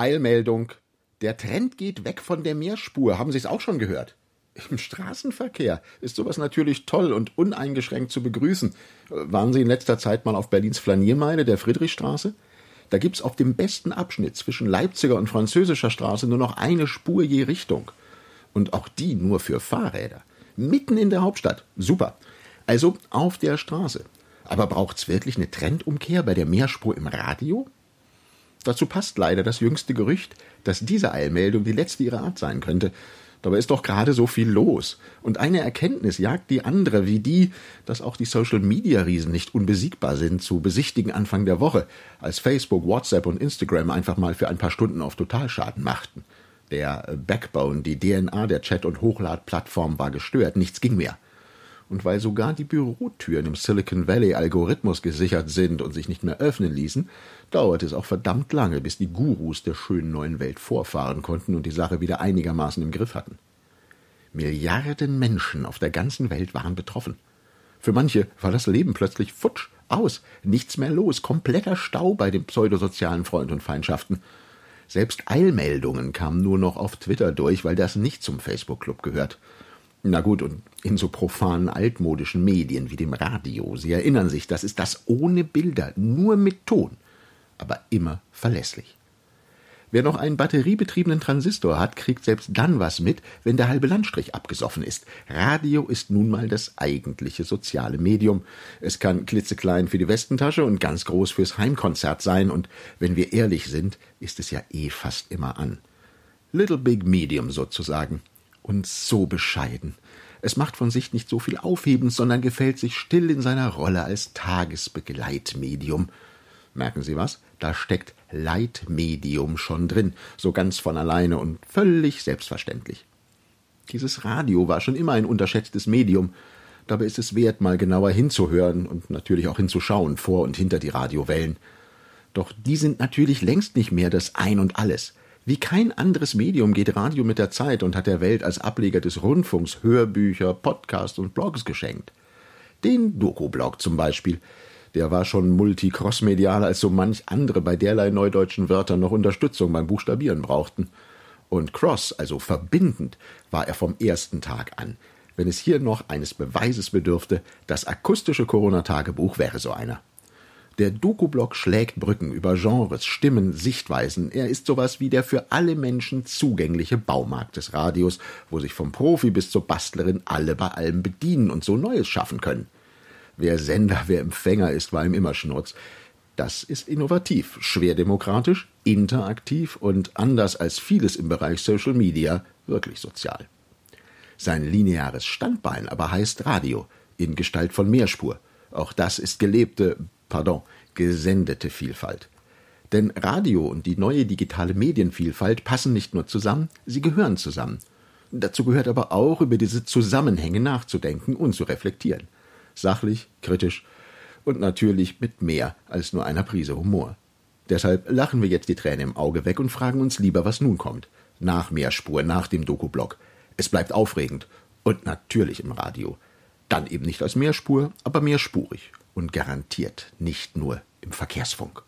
Eilmeldung. Der Trend geht weg von der Mehrspur. Haben Sie es auch schon gehört? Im Straßenverkehr ist sowas natürlich toll und uneingeschränkt zu begrüßen. Waren Sie in letzter Zeit mal auf Berlins Flaniermeile, der Friedrichstraße? Da gibt's auf dem besten Abschnitt zwischen Leipziger und Französischer Straße nur noch eine Spur je Richtung. Und auch die nur für Fahrräder. Mitten in der Hauptstadt. Super. Also auf der Straße. Aber braucht's wirklich eine Trendumkehr bei der Mehrspur im Radio? Dazu passt leider das jüngste Gerücht, dass diese Eilmeldung die letzte ihrer Art sein könnte. Dabei ist doch gerade so viel los. Und eine Erkenntnis jagt die andere, wie die, dass auch die Social-Media-Riesen nicht unbesiegbar sind, zu besichtigen Anfang der Woche, als Facebook, WhatsApp und Instagram einfach mal für ein paar Stunden auf Totalschaden machten. Der Backbone, die DNA der Chat- und Hochladplattform war gestört, nichts ging mehr und weil sogar die Bürotüren im Silicon Valley Algorithmus gesichert sind und sich nicht mehr öffnen ließen, dauerte es auch verdammt lange, bis die Gurus der schönen neuen Welt vorfahren konnten und die Sache wieder einigermaßen im Griff hatten. Milliarden Menschen auf der ganzen Welt waren betroffen. Für manche war das Leben plötzlich futsch, aus, nichts mehr los, kompletter Stau bei den pseudosozialen Freund und Feindschaften. Selbst Eilmeldungen kamen nur noch auf Twitter durch, weil das nicht zum Facebook-Club gehört. Na gut, und in so profanen altmodischen Medien wie dem Radio. Sie erinnern sich, das ist das ohne Bilder, nur mit Ton, aber immer verlässlich. Wer noch einen batteriebetriebenen Transistor hat, kriegt selbst dann was mit, wenn der halbe Landstrich abgesoffen ist. Radio ist nun mal das eigentliche soziale Medium. Es kann klitzeklein für die Westentasche und ganz groß fürs Heimkonzert sein, und wenn wir ehrlich sind, ist es ja eh fast immer an. Little Big Medium sozusagen und so bescheiden. Es macht von sich nicht so viel Aufhebens, sondern gefällt sich still in seiner Rolle als Tagesbegleitmedium. Merken Sie was? Da steckt Leitmedium schon drin, so ganz von alleine und völlig selbstverständlich. Dieses Radio war schon immer ein unterschätztes Medium. Dabei ist es wert, mal genauer hinzuhören und natürlich auch hinzuschauen, vor und hinter die Radiowellen. Doch die sind natürlich längst nicht mehr das Ein und alles. Wie kein anderes Medium geht Radio mit der Zeit und hat der Welt als Ableger des Rundfunks Hörbücher, Podcasts und Blogs geschenkt. Den Doku-Blog zum Beispiel. Der war schon multicrossmedialer als so manch andere bei derlei neudeutschen Wörtern noch Unterstützung beim Buchstabieren brauchten. Und cross, also verbindend, war er vom ersten Tag an. Wenn es hier noch eines Beweises bedürfte, das akustische Corona-Tagebuch wäre so einer. Der Doku-Blog schlägt Brücken über Genres, Stimmen, Sichtweisen. Er ist sowas wie der für alle Menschen zugängliche Baumarkt des Radios, wo sich vom Profi bis zur Bastlerin alle bei allem bedienen und so Neues schaffen können. Wer Sender, wer Empfänger ist, war ihm immer Schnurz. Das ist innovativ, schwer demokratisch, interaktiv und anders als vieles im Bereich Social Media wirklich sozial. Sein lineares Standbein aber heißt Radio in Gestalt von Mehrspur. Auch das ist gelebte, pardon, gesendete Vielfalt. Denn Radio und die neue digitale Medienvielfalt passen nicht nur zusammen, sie gehören zusammen. Dazu gehört aber auch, über diese Zusammenhänge nachzudenken und zu reflektieren. Sachlich, kritisch und natürlich mit mehr als nur einer Prise Humor. Deshalb lachen wir jetzt die Tränen im Auge weg und fragen uns lieber, was nun kommt. Nach Mehrspur, nach dem Doku-Blog. Es bleibt aufregend und natürlich im Radio. Dann eben nicht als Mehrspur, aber mehrspurig und garantiert nicht nur im Verkehrsfunk.